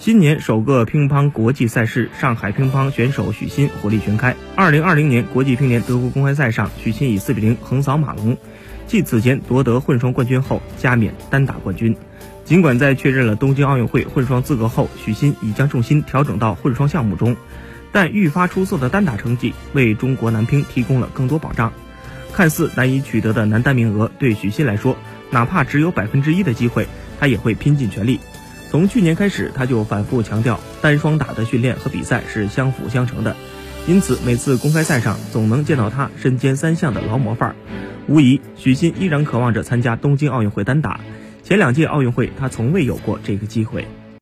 新年首个乒乓国际赛事，上海乒乓选手许昕火力全开。二零二零年国际乒联德国公开赛上，许昕以四比零横扫马龙，继此前夺得混双冠军后，加冕单打冠军。尽管在确认了东京奥运会混双资格后，许昕已将重心调整到混双项目中，但愈发出色的单打成绩为中国男乒提供了更多保障。看似难以取得的男单名额，对许昕来说，哪怕只有百分之一的机会，他也会拼尽全力。从去年开始，他就反复强调，单双打的训练和比赛是相辅相成的，因此每次公开赛上总能见到他身兼三项的劳模范儿。无疑，许昕依然渴望着参加东京奥运会单打。前两届奥运会，他从未有过这个机会。